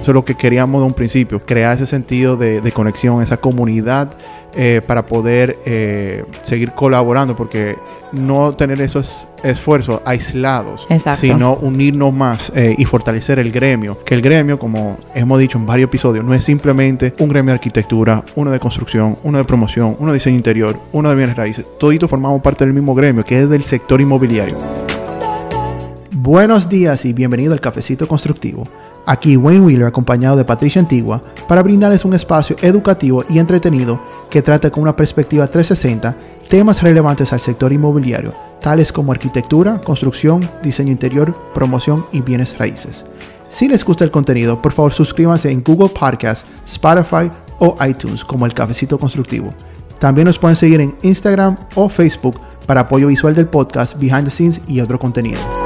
Eso es lo que queríamos de un principio, crear ese sentido de, de conexión, esa comunidad eh, para poder eh, seguir colaborando, porque no tener esos esfuerzos aislados, Exacto. sino unirnos más eh, y fortalecer el gremio. Que el gremio, como hemos dicho en varios episodios, no es simplemente un gremio de arquitectura, uno de construcción, uno de promoción, uno de diseño interior, uno de bienes raíces. Toditos formamos parte del mismo gremio, que es del sector inmobiliario. Buenos días y bienvenido al Cafecito Constructivo. Aquí Wayne Wheeler acompañado de Patricia Antigua para brindarles un espacio educativo y entretenido que trate con una perspectiva 360 temas relevantes al sector inmobiliario, tales como arquitectura, construcción, diseño interior, promoción y bienes raíces. Si les gusta el contenido, por favor suscríbanse en Google Podcast, Spotify o iTunes como el Cafecito Constructivo. También nos pueden seguir en Instagram o Facebook para apoyo visual del podcast, behind the scenes y otro contenido.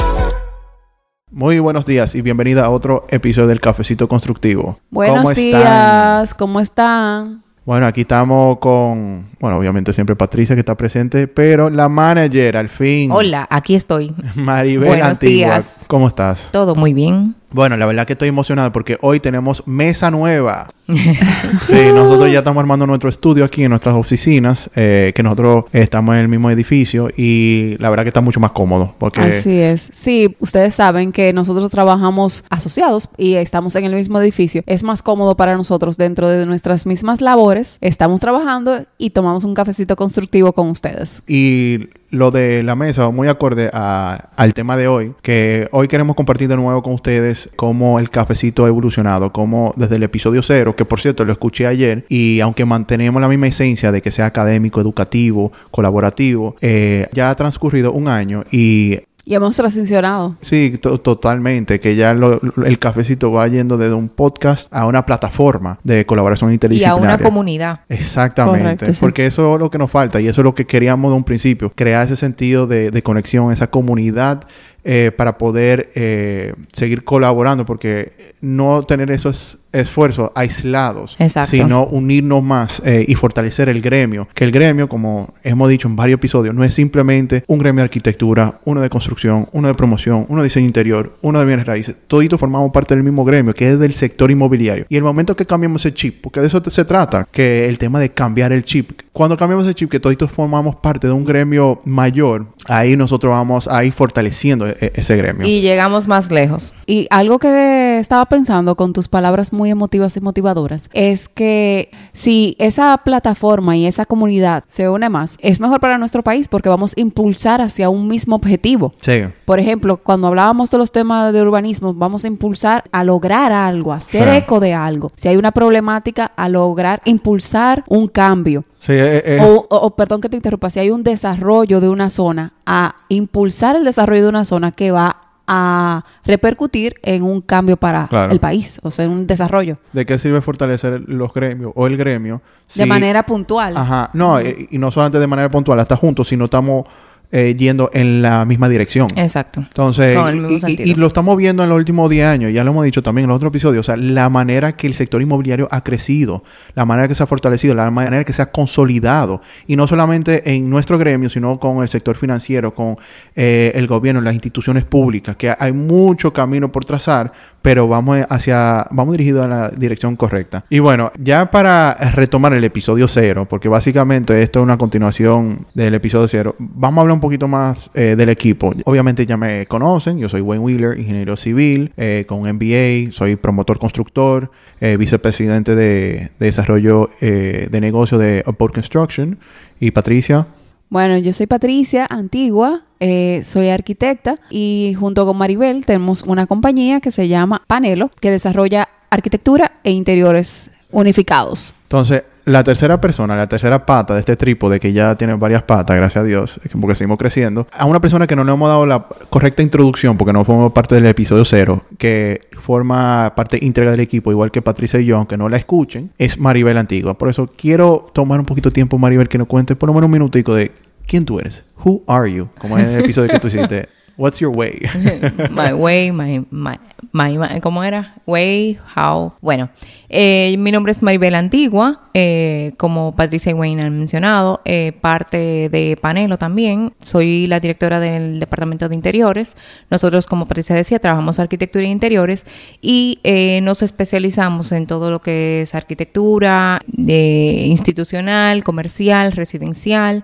Muy buenos días y bienvenida a otro episodio del Cafecito Constructivo. Buenos ¿Cómo están? días, ¿cómo están? Bueno, aquí estamos con, bueno, obviamente siempre Patricia que está presente, pero la manager al fin. Hola, aquí estoy. Maribel Buenos Antigua. días. ¿Cómo estás? Todo muy bien. Bueno, la verdad que estoy emocionado porque hoy tenemos mesa nueva. sí, nosotros ya estamos armando nuestro estudio aquí en nuestras oficinas, eh, que nosotros estamos en el mismo edificio y la verdad que está mucho más cómodo porque Así es. Sí, ustedes saben que nosotros trabajamos asociados y estamos en el mismo edificio. Es más cómodo para nosotros dentro de nuestras mismas labores. Estamos trabajando y tomamos un cafecito constructivo con ustedes. Y lo de la mesa, muy acorde a- al tema de hoy, que hoy queremos compartir de nuevo con ustedes cómo el cafecito ha evolucionado, cómo desde el episodio cero, que por cierto lo escuché ayer, y aunque mantenemos la misma esencia de que sea académico, educativo, colaborativo, eh, ya ha transcurrido un año y Y hemos transicionado. Sí, to- totalmente. Que ya lo- lo- el cafecito va yendo desde un podcast a una plataforma de colaboración Y a interdisciplinaria. una comunidad. Exactamente, Correcto, sí. porque eso es lo que nos falta y eso es lo que queríamos de un principio, crear ese sentido de, de conexión, esa comunidad eh, para poder eh, seguir colaborando, porque no tener esos esfuerzos aislados, Exacto. sino unirnos más eh, y fortalecer el gremio, que el gremio, como hemos dicho en varios episodios, no es simplemente un gremio de arquitectura, uno de construcción, uno de promoción, uno de diseño interior, uno de bienes raíces, toditos formamos parte del mismo gremio, que es del sector inmobiliario. Y el momento que cambiamos ese chip, porque de eso se trata, que el tema de cambiar el chip, cuando cambiamos el chip, que toditos formamos parte de un gremio mayor, ahí nosotros vamos a ir fortaleciendo ese gremio. Y llegamos más lejos. Y algo que estaba pensando con tus palabras muy emotivas y motivadoras es que si esa plataforma y esa comunidad se une más, es mejor para nuestro país porque vamos a impulsar hacia un mismo objetivo. Sí. Por ejemplo, cuando hablábamos de los temas de urbanismo, vamos a impulsar a lograr algo, a hacer Sí. eco de algo. Si hay una problemática, a lograr impulsar un cambio. Sí, eh, eh, O, perdón que te interrumpa, si hay un desarrollo de una zona, a impulsar el desarrollo de una zona que va a repercutir en un cambio para Claro. el país, o sea, en un desarrollo ¿De qué sirve fortalecer los gremios o el gremio? de manera puntual. Ajá, no, eh, y no solamente de manera puntual, hasta juntos, sino estamos eh, yendo en la misma dirección. Exacto. Entonces, Con el mismo y- y lo estamos viendo en los últimos 10 años, ya lo hemos dicho también en los otros episodios, o sea, la manera que el sector inmobiliario ha crecido, la manera que se ha fortalecido, la manera que se ha consolidado, y no solamente en nuestro gremio, sino con el sector financiero, con eh, el gobierno, las instituciones públicas, que hay mucho camino por trazar, pero vamos hacia, vamos dirigidos a la dirección correcta. Y bueno, ya para retomar el episodio cero, porque básicamente esto es una continuación del episodio cero, vamos a hablar un poquito más eh, del equipo. Obviamente ya me conocen, yo soy Wayne Wheeler, ingeniero civil, eh, con MBA, soy promotor constructor, eh, vicepresidente de, de desarrollo eh, de negocio de Upboard Construction. Y Patricia, Bueno, yo soy Patricia Antigua, eh, soy arquitecta y junto con Maribel tenemos una compañía que se llama Panelo, que desarrolla arquitectura e interiores unificados. Entonces, la tercera persona, la tercera pata de este trípode que ya tiene varias patas, gracias a Dios, porque seguimos creciendo, a una persona que no le hemos dado la correcta introducción, porque no formó parte del episodio cero, que forma parte íntegra del equipo, igual que Patricia y yo, aunque no la escuchen, es Maribel Antigua. Por eso quiero tomar un poquito de tiempo, Maribel, que nos cuente por lo menos un minutico de quién tú eres. Who are you? Como en el episodio que tú hiciste. What's your way? my way, my, my, my, ¿cómo era? Way, how. Bueno, eh, mi nombre es Maribel Antigua, eh, como Patricia y Wayne han mencionado, eh, parte de Panelo también. Soy la directora del Departamento de Interiores. Nosotros, como Patricia decía, trabajamos arquitectura e interiores y eh, nos especializamos en todo lo que es arquitectura eh, institucional, comercial, residencial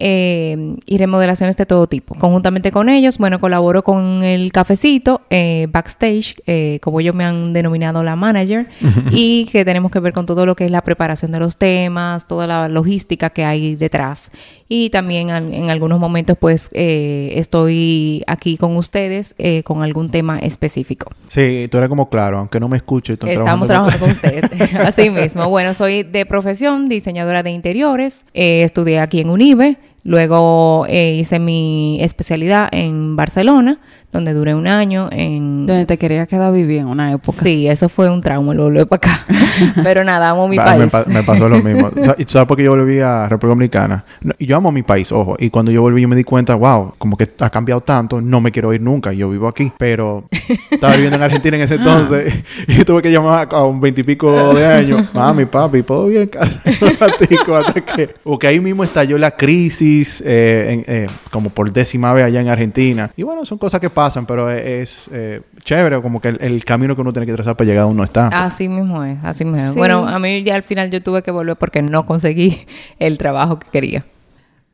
eh, y remodelaciones de todo tipo. Conjuntamente con ellos, bueno, colaboro con el cafecito, eh, backstage, eh, como ellos me han denominado la manager, y que tenemos que ver con todo lo que es la preparación de los temas, toda la logística que hay detrás. Y también en, algunos momentos, pues, eh, estoy aquí con ustedes eh, con algún tema específico. Sí, tú eres como claro, aunque no me escuches. estoy Estamos trabajando trabajando con ustedes. Así mismo. Bueno, soy de profesión diseñadora de interiores. Estudié aquí en UNIBE. Luego eh, hice mi especialidad en Barcelona, donde duré un año en... Donde te quería quedar vivir en una época. Sí, eso fue un trauma, lo volví para acá. Pero nada, amo mi Ah, me, país. pa- me pasó lo mismo. O sea, ¿y tú ¿Sabes por qué yo volví a República Dominicana? No, y yo amo mi país, ojo. Y cuando yo volví, yo me di cuenta, wow, como que ha cambiado tanto, no me quiero ir nunca. Yo vivo aquí. Pero estaba viviendo en Argentina en ese entonces y tuve que llamar a un veintipico de años. Mami, papi, ¿todo bien? casa?" Un ratico hasta que... Porque ahí mismo estalló la crisis, eh, en- eh, como por décima vez allá en Argentina. Y bueno, son cosas que pasan, pero es, es, eh, chévere como que el, el camino que uno tiene que trazar para llegar a donde uno está. Así mismo es, así mismo es. Sí. Bueno, a mí ya al final yo tuve que volver porque no conseguí el trabajo que quería.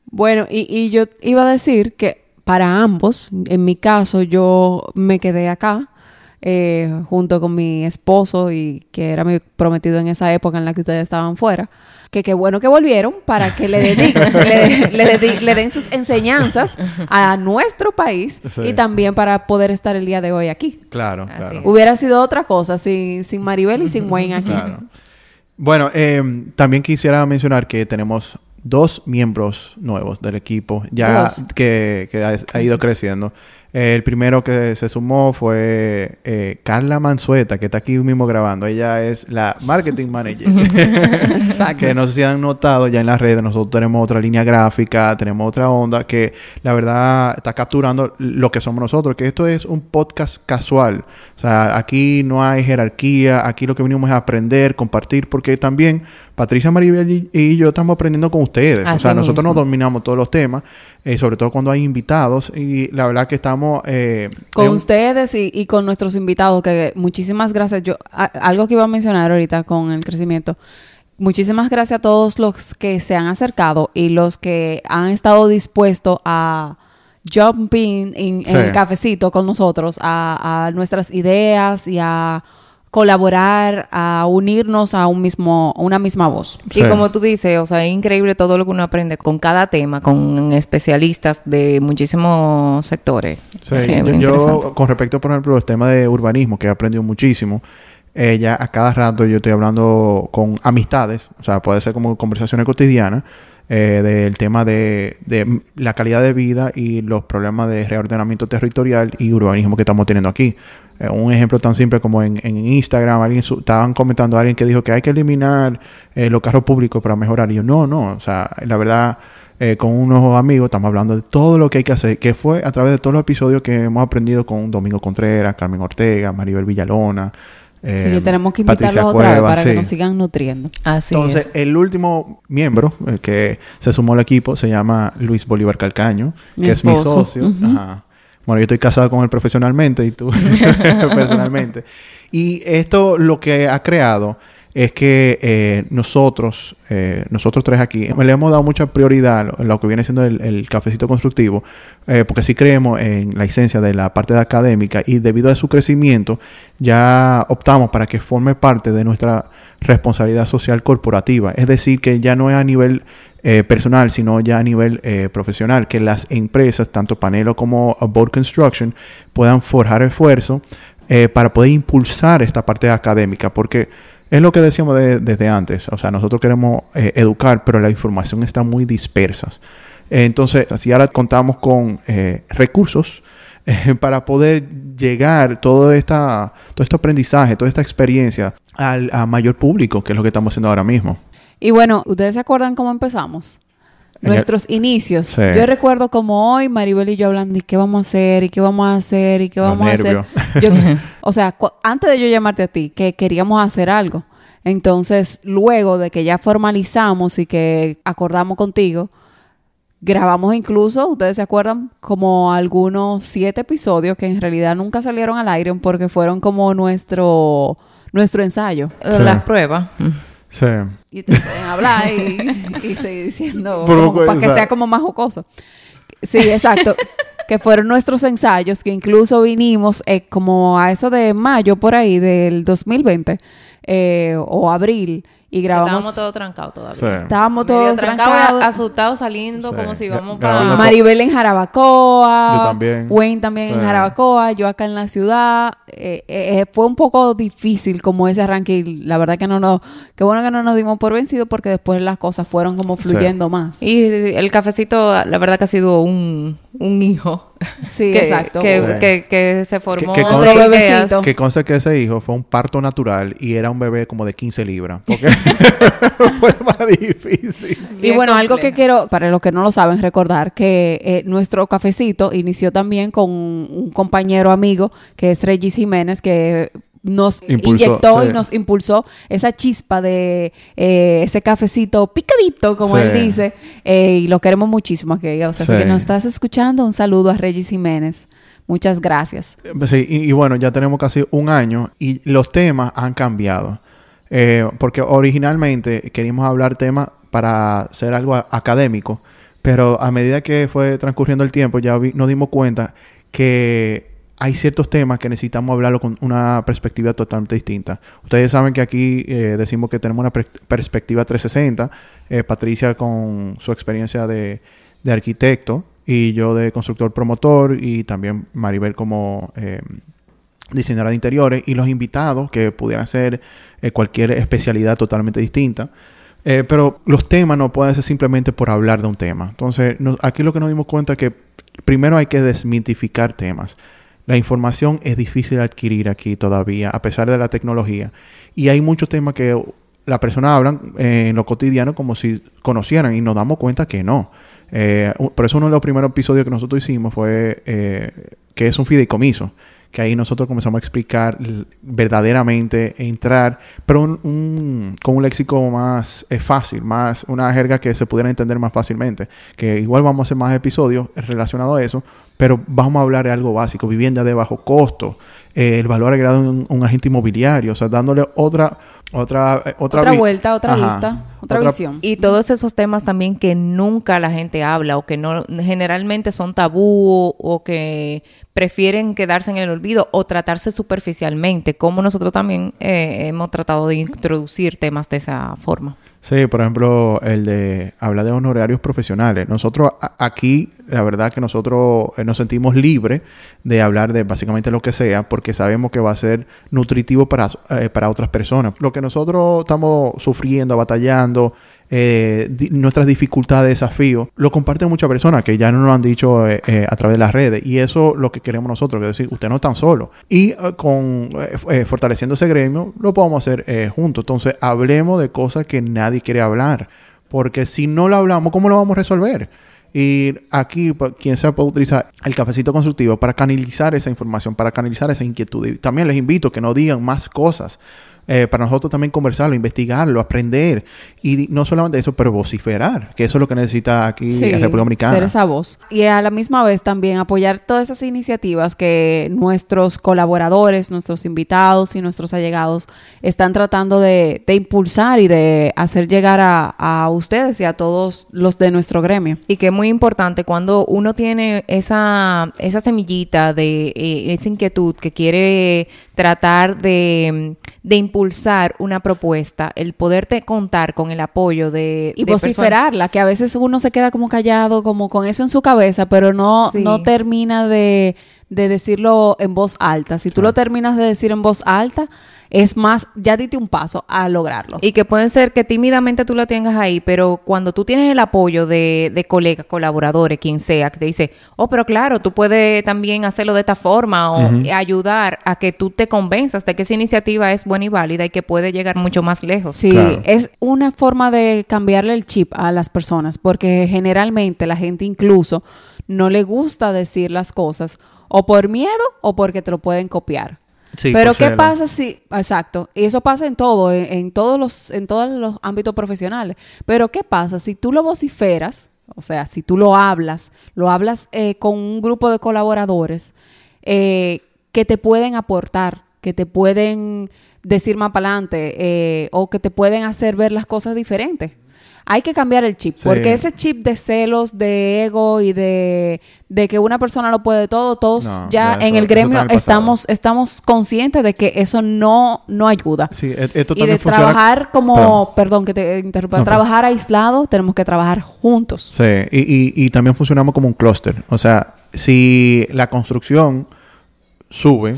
Bueno, y, y yo iba a decir que para ambos, en mi caso, yo me quedé acá eh, junto con mi esposo y que era mi prometido en esa época en la que ustedes estaban fuera. Que qué bueno que volvieron para que le, dedi- le, le den sus enseñanzas a nuestro país Sí. y también para poder estar el día de hoy aquí. Claro, Así claro. es. Hubiera sido otra cosa sin, sin Maribel y sin Wayne aquí. Claro. Bueno, eh, también quisiera mencionar que tenemos dos miembros nuevos del equipo ya que, que ha, ha ido creciendo. Eh, el primero que se sumó fue eh, Carla Mansueta, que está aquí mismo grabando. Ella es la marketing manager. Exacto. que no sé si han notado ya en las redes, nosotros tenemos otra línea gráfica, tenemos otra onda que la verdad está capturando lo que somos nosotros, que esto es un podcast casual. O sea, aquí no hay jerarquía, aquí lo que venimos es aprender, compartir, porque también Patricia Maribel y, yo estamos aprendiendo con ustedes. o sea, nosotros mismo. no dominamos todos los temas, eh, sobre todo cuando hay invitados, y la verdad que estamos... eh, con un- ustedes y, y con nuestros invitados, que muchísimas gracias. Yo, a- algo que iba a mencionar ahorita con el crecimiento. Muchísimas gracias a todos los que se han acercado y los que han estado dispuestos a jump in en, el cafecito con nosotros, a, a nuestras ideas y a colaborar, a unirnos a un mismo, a una misma voz. Y como tú dices, o sea, es increíble todo lo que uno aprende con cada tema, con especialistas de muchísimos sectores. Sí, Sí, yo- yo, con respecto, por ejemplo, a los temas de urbanismo, que he aprendido muchísimo, eh, ya a cada rato yo estoy hablando con amistades, o sea, puede ser como conversaciones cotidianas, eh, del tema de, de la calidad de vida y los problemas de reordenamiento territorial y urbanismo que estamos teniendo aquí. Eh, un ejemplo tan simple como en, en Instagram, alguien estaban comentando a alguien que dijo que hay que eliminar eh, los carros públicos para mejorar. Y yo, no, no, o sea, la verdad, con unos amigos estamos hablando de todo lo que hay que hacer, que fue a través de todos los episodios que hemos aprendido con Domingo Contreras, Carmen Ortega, Maribel Villalona. Eh, Así que tenemos que Patricia invitarlos otra vez para que sí. nos sigan nutriendo. Así Entonces, es. el último miembro eh, que se sumó al equipo se llama Luis Bolívar Calcaño, Mi que es mi socio. Ajá. Bueno, yo estoy casado con él profesionalmente y tú personalmente. Y esto lo que ha creado es que eh, nosotros, eh, nosotros tres aquí, le hemos dado mucha prioridad a lo, que viene siendo el, cafecito constructivo, eh, porque sí creemos en la esencia de la parte académica y debido a su crecimiento ya optamos para que forme parte de nuestra responsabilidad social corporativa. Es decir, que ya no es a nivel personal, sino ya a nivel profesional, que las empresas, tanto Panelo como Board Construction, puedan forjar esfuerzo para poder impulsar esta parte académica, porque es lo que decíamos de- desde antes, o sea, nosotros queremos eh, educar, pero la información está muy dispersa. Entonces, así ahora contamos con eh, recursos eh, para poder llegar todo, esta, todo este aprendizaje, toda esta experiencia al a mayor público, que es lo que estamos haciendo ahora mismo. Y bueno, ¿ustedes se acuerdan cómo empezamos? El- nuestros inicios. Sí. Yo recuerdo como hoy Maribel y yo hablando de qué vamos a hacer y qué vamos a hacer y qué Los vamos a hacer. Yo- o sea, antes de yo llamarte a ti, que queríamos hacer algo. Entonces, luego de que ya formalizamos y que acordamos contigo, grabamos incluso, ustedes se acuerdan, como algunos siete episodios que en realidad nunca salieron al aire porque fueron como nuestro, nuestro ensayo. Sí. Las pruebas. Sí. Y ustedes pueden hablar y, y seguir diciendo como para o que sea- sea como más jocoso. Sí, exacto. que fueron nuestros ensayos, que incluso vinimos eh, como a eso de mayo por ahí del 2020 eh, o abril y grabamos. Estábamos todos trancados todavía. Sí. Estábamos Medio todos trancados, trancados. asustados, saliendo Sí. como si grabando para... con- Maribel en Jarabacoa. Yo también. Wayne también en. Jarabacoa. Yo acá en la ciudad. Eh, eh, eh, fue un poco difícil como ese arranque. Y la verdad que no nos... Qué bueno que no nos dimos por vencido porque después las cosas fueron como Sí. fluyendo más. Y el cafecito, la verdad que ha sido un, un hijo. Sí, que, exacto. Que, Sí. que- que se formó que bebecito. Que conste que ese hijo fue un parto natural y era un bebé como de 15 libras. Porque fue más difícil. Y bueno, algo que quiero, para los que no lo saben, recordar que eh, nuestro cafecito inició también con un, un compañero amigo que es Regis Jiménez, que nos Impulsó, inyectó sí. y nos impulsó esa chispa de eh, ese cafecito picadito, como Sí. él dice, eh, y lo queremos muchísimo. Que, o sea, si Sí. que nos estás escuchando, un saludo a Regis Jiménez. Muchas gracias. Sí, y, y bueno, ya tenemos casi un año y los temas han cambiado. Eh, porque originalmente queríamos hablar temas para hacer algo académico, pero a medida que fue transcurriendo el tiempo ya vi- nos dimos cuenta que hay ciertos temas que necesitamos hablarlo con una perspectiva totalmente distinta. Ustedes saben que aquí eh, decimos que tenemos una per- perspectiva 360, eh, Patricia con su experiencia de, arquitecto y yo de constructor promotor y también Maribel como eh, diseñadora de interiores y los invitados que pudieran ser cualquier especialidad totalmente distinta. Pero los temas no pueden ser simplemente por hablar de un tema. Entonces, aquí lo que nos dimos cuenta es que primero hay que desmitificar temas. La información es difícil de adquirir aquí todavía, a pesar de la tecnología. Y hay muchos temas que las personas hablan eh, en lo cotidiano como si conocieran y nos damos cuenta que no. Eh, por eso uno de los primeros episodios que nosotros hicimos fue eh, que es un fideicomiso. Que ahí nosotros comenzamos a explicar verdaderamente, entrar, pero un- un- con un léxico más eh, fácil, más una jerga que se pudiera entender más fácilmente. Que igual vamos a hacer más episodios relacionados a eso, pero vamos a hablar de algo básico, vivienda de bajo costo, eh, el valor agregado en un agente inmobiliario, o sea, dándole otra otra eh, otra, Otra vuelta, otra Ajá. vista, otra, visión. Y todos esos temas también que nunca la gente habla o que no generalmente son tabú o que prefieren quedarse en el olvido o tratarse superficialmente, como nosotros también eh, hemos tratado de introducir temas de esa forma. Sí, por ejemplo, el de hablar de honorarios profesionales. Nosotros aquí, la verdad que nosotros eh, nos sentimos libres de hablar de básicamente lo que sea, porque sabemos que va a ser nutritivo para, eh, para otras personas. Lo que nosotros estamos sufriendo, batallando, eh, nuestras dificultades, desafíos, lo comparten muchas personas que ya nos lo han dicho a través de las redes. Y eso es lo que queremos nosotros, es decir, usted no están solo. Y con fortaleciendo ese gremio, lo podemos hacer juntos. Entonces, hablemos de cosas que nadie quiere hablar. Porque si no lo hablamos, ¿cómo lo vamos a resolver? Y aquí, pa- quien sea puede utilizar el cafecito constructivo para canalizar esa información, para canalizar esa inquietud. Y también les invito a que no digan más cosas. Eh, para nosotros también conversarlo, investigarlo, aprender. Y no solamente eso, pero vociferar, que eso es lo que necesita aquí Sí, en República Dominicana. ser esa voz. Y a la misma vez también apoyar todas esas iniciativas que nuestros colaboradores, nuestros invitados y nuestros allegados están tratando de, de impulsar y de hacer llegar a, a ustedes y a todos los de nuestro gremio. Y que es muy importante cuando uno tiene esa, esa semillita de eh, esa inquietud que quiere tratar de, de impulsar una propuesta, el poderte contar con el apoyo de... Y de personas- vociferarla, que a veces uno se queda como callado, como con eso en su cabeza, pero no, Sí. no termina de, de decirlo en voz alta. Si tú lo terminas de decir en voz alta, es más, ya diste un paso a lograrlo. Y que pueden ser que tímidamente tú lo tengas ahí, pero cuando tú tienes el apoyo de, de colegas, colaboradores, quien sea, que te dice, oh, pero claro, tú puedes también hacerlo de esta forma o ayudar a que tú te convenzas de que esa iniciativa es buena y válida y que puede llegar mucho más lejos. Sí, Claro. es una forma de cambiarle el chip a las personas, porque generalmente la gente incluso no le gusta decir las cosas o por miedo o porque te lo pueden copiar. Sí, Pero qué pasa si, exacto, y eso pasa en todo, en, en todos los, en todos los ámbitos profesionales. Pero qué pasa si tú lo vociferas, o sea, si tú lo hablas, lo hablas eh, con un grupo de colaboradores eh, que te pueden aportar, que te pueden decir más para adelante o que te pueden hacer ver las cosas diferentes. Hay que cambiar el chip, Sí. porque ese chip de celos, de ego y de, de que una persona lo puede todo, todos No, ya, en el gremio estamos, estamos conscientes de que eso no, no ayuda. Sí, e- esto Y de funciona- trabajar como, Perdón. perdón, que te interrumpa, No, trabajar aislado, tenemos que trabajar juntos. Sí, y, y, y también funcionamos como un clúster. O sea, si la construcción sube,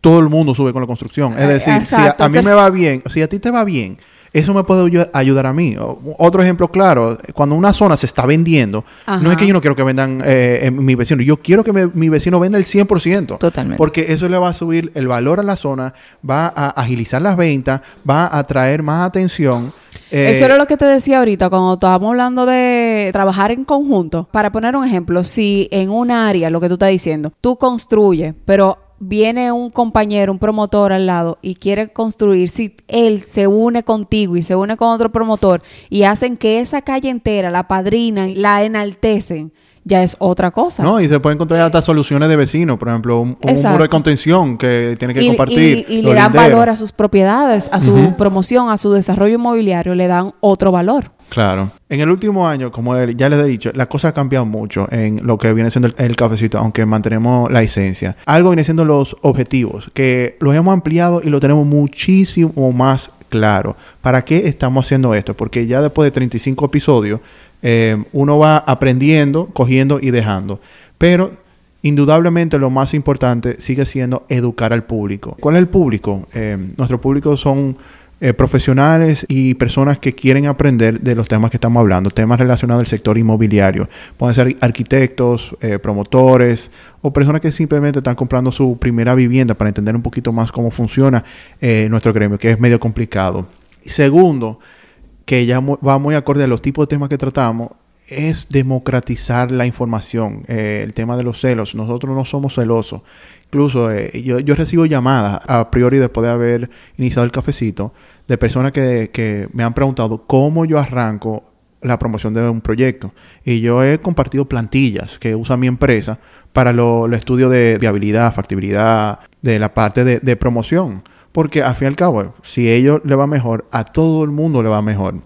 todo el mundo sube con la construcción. Es Eh, decir, si a, a mí o sea- me va bien, si a ti te va bien, eso me puede ayu- ayudar a mí. Otro ejemplo claro, cuando una zona se está vendiendo, no es que yo no quiero que vendan eh, eh, mi vecino, yo quiero que me- mi vecino venda el 100%. Totalmente. Porque eso le va a subir el valor a la zona, va a agilizar las ventas, va a atraer más atención. Eh, Eso era lo que te decía ahorita cuando estábamos hablando de trabajar en conjunto. Para poner un ejemplo, si en un área, lo que tú estás diciendo, tú construyes, pero viene un compañero, un promotor al lado y quiere construir, si él se une contigo y se une con otro promotor y hacen que esa calle entera la padrinan, la enaltecen, ya es otra cosa. No, y se pueden encontrar hasta soluciones de vecinos, por ejemplo, un, muro de contención que tiene que y, compartir. y- le dan linderos. valor a sus propiedades, a su promoción, a su desarrollo inmobiliario, le dan otro valor. Claro. En el último año, como ya les he dicho, la cosa ha cambiado mucho en lo que viene siendo el, el cafecito, aunque mantenemos la esencia. Algo viene siendo los objetivos, que los hemos ampliado y lo tenemos muchísimo más claro. ¿Para qué estamos haciendo esto? Porque ya después de 35 episodios, eh, uno va aprendiendo, cogiendo y dejando. Pero indudablemente lo más importante sigue siendo educar al público. ¿Cuál es el público? Eh, nuestro público son eh, profesionales y personas que quieren aprender de los temas que estamos hablando, temas relacionados al sector inmobiliario. Pueden ser arquitectos, eh, promotores o personas que simplemente están comprando su primera vivienda para entender un poquito más cómo funciona eh, nuestro gremio, que es medio complicado. Segundo, que ya va muy acorde a los tipos de temas que tratamos, es democratizar la información. Eh, el tema de los celos. Nosotros no somos celosos. Incluso eh, yo, yo recibo llamadas a priori después de haber iniciado el cafecito de personas que, que me han preguntado cómo yo arranco la promoción de un proyecto. Y yo he compartido plantillas que usa mi empresa para lo- los estudios de viabilidad, factibilidad, de la parte de, de promoción. Porque al fin y al cabo, si a ellos le va mejor, a todo el mundo le va mejor.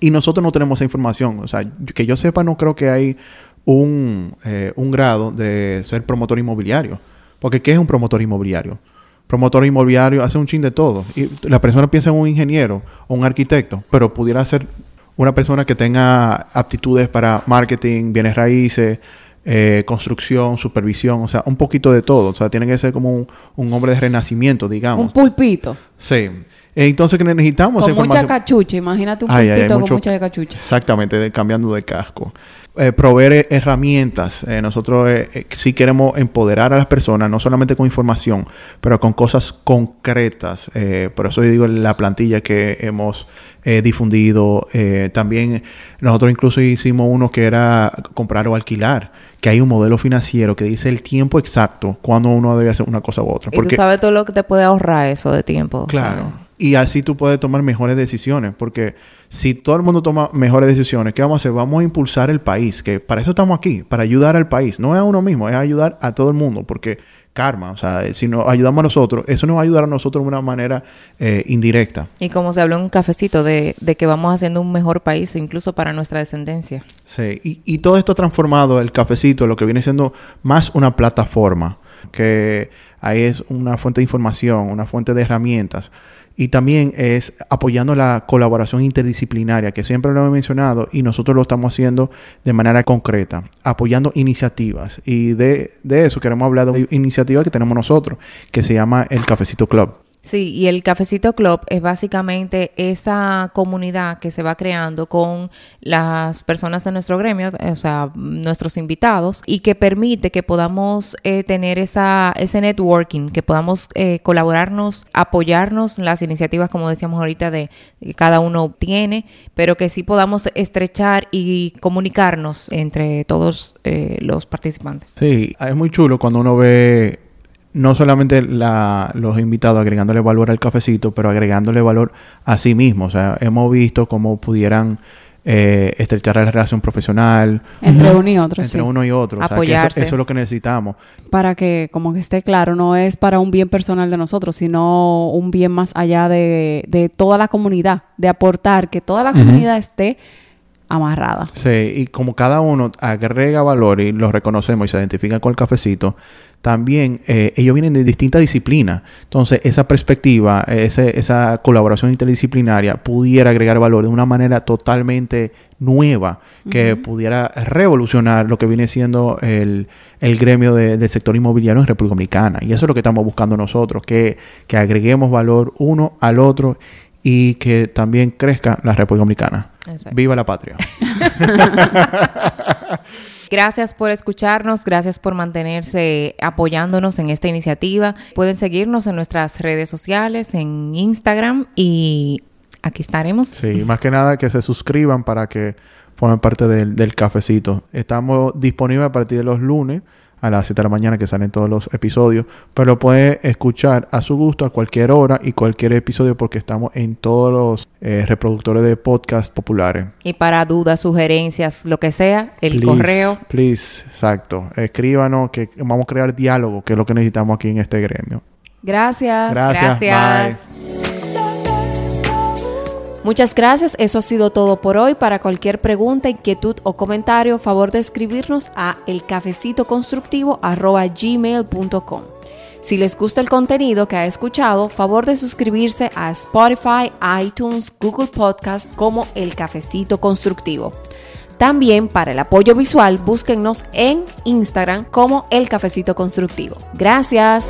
Y nosotros no tenemos esa información. O sea, que yo sepa, no creo que hay un, eh, un grado de ser promotor inmobiliario. Porque ¿qué es un promotor inmobiliario? Promotor inmobiliario hace un chin de todo. Y la persona piensa en un ingeniero o un arquitecto, pero pudiera ser una persona que tenga aptitudes para marketing, bienes raíces, eh, construcción, supervisión, o sea, un poquito de todo. O sea, tiene que ser como un, un hombre de renacimiento, digamos. Un pulpito. Sí. Entonces, que necesitamos Con mucha cachucha. Imagínate un Ay, ay, hay con mucho- mucha cachucha. Exactamente, de- cambiando de casco. Eh, proveer eh, herramientas. Eh, nosotros eh, eh, sí queremos empoderar a las personas, no solamente con información, pero con cosas concretas. Eh, por eso yo digo la plantilla que hemos eh, difundido. Eh, también nosotros incluso hicimos uno que era comprar o alquilar, que hay un modelo financiero que dice el tiempo exacto cuando uno debe hacer una cosa u otra. Y tú sabes todo lo que te puede ahorrar eso de tiempo. o sea, Claro. Y así tú puedes tomar mejores decisiones, porque si todo el mundo toma mejores decisiones, ¿qué vamos a hacer? Vamos a impulsar el país, que para eso estamos aquí, para ayudar al país, no es a uno mismo, es ayudar a todo el mundo, porque karma, o sea, si nos ayudamos a nosotros, eso nos va a ayudar a nosotros de una manera eh, indirecta. Y como se habló en un cafecito de, de que vamos haciendo un mejor país incluso para nuestra descendencia. Sí, y, y todo esto transformado, el cafecito, lo que viene siendo más una plataforma, que ahí es una fuente de información, una fuente de herramientas. Y también es apoyando la colaboración interdisciplinaria, que siempre lo he mencionado, y nosotros lo estamos haciendo de manera concreta, apoyando iniciativas. Y de, de eso queremos hablar de iniciativa que tenemos nosotros, que se llama el Cafecito Club. Sí, y el Cafecito Club es básicamente esa comunidad que se va creando con las personas de nuestro gremio, o sea, nuestros invitados, y que permite que podamos eh, tener esa, ese networking, que podamos eh, colaborarnos, apoyarnos las iniciativas, como decíamos ahorita, de que cada uno tiene, pero que sí podamos estrechar y comunicarnos entre todos eh, los participantes. Sí, es muy chulo cuando uno ve no solamente la, los invitados agregándole valor al cafecito, pero agregándole valor a sí mismo. O sea, hemos visto cómo pudieran eh, estrechar la relación profesional. Entre uno y otro, Entre sí. uno y otro. O sea, que eso- Apoyarse. eso, es lo que necesitamos. Para que, como que esté claro, no es para un bien personal de nosotros, sino un bien más allá de, de toda la comunidad, de aportar que toda la comunidad esté amarrada. Sí, y como cada uno agrega valor y lo reconocemos y se identifica con el cafecito, también eh, ellos vienen de distintas disciplinas. Entonces, esa perspectiva, ese- esa colaboración interdisciplinaria pudiera agregar valor de una manera totalmente nueva, que pudiera revolucionar lo que viene siendo el, el gremio de- del sector inmobiliario en República Dominicana. Y eso es lo que estamos buscando nosotros, que, que agreguemos valor uno al otro y que también crezca la República Dominicana. Exacto. Viva la patria. Gracias por escucharnos, gracias por mantenerse apoyándonos en esta iniciativa. Pueden seguirnos en nuestras redes sociales, en Instagram y aquí estaremos. Sí, más que nada que se suscriban para que formen parte del, cafecito. Estamos disponibles a partir de los lunes a las 7 de la mañana que salen todos los episodios, pero lo puede escuchar a su gusto a cualquier hora y cualquier episodio porque estamos en todos los eh, reproductores de podcast populares. Y para dudas, sugerencias, lo que sea, el Please, correo. Please, exacto. Escríbanos que vamos a crear diálogo, que es lo que necesitamos aquí en este gremio. Gracias. Gracias. Gracias. Muchas gracias. Eso ha sido todo por hoy. Para cualquier pregunta, inquietud o comentario, favor de escribirnos a elcafecitoconstructivo@gmail.com. Si les gusta el contenido que ha escuchado, favor de suscribirse a Spotify, iTunes, Google Podcast como El Cafecito Constructivo. También para el apoyo visual, búsquennos en Instagram como El Cafecito Constructivo. Gracias.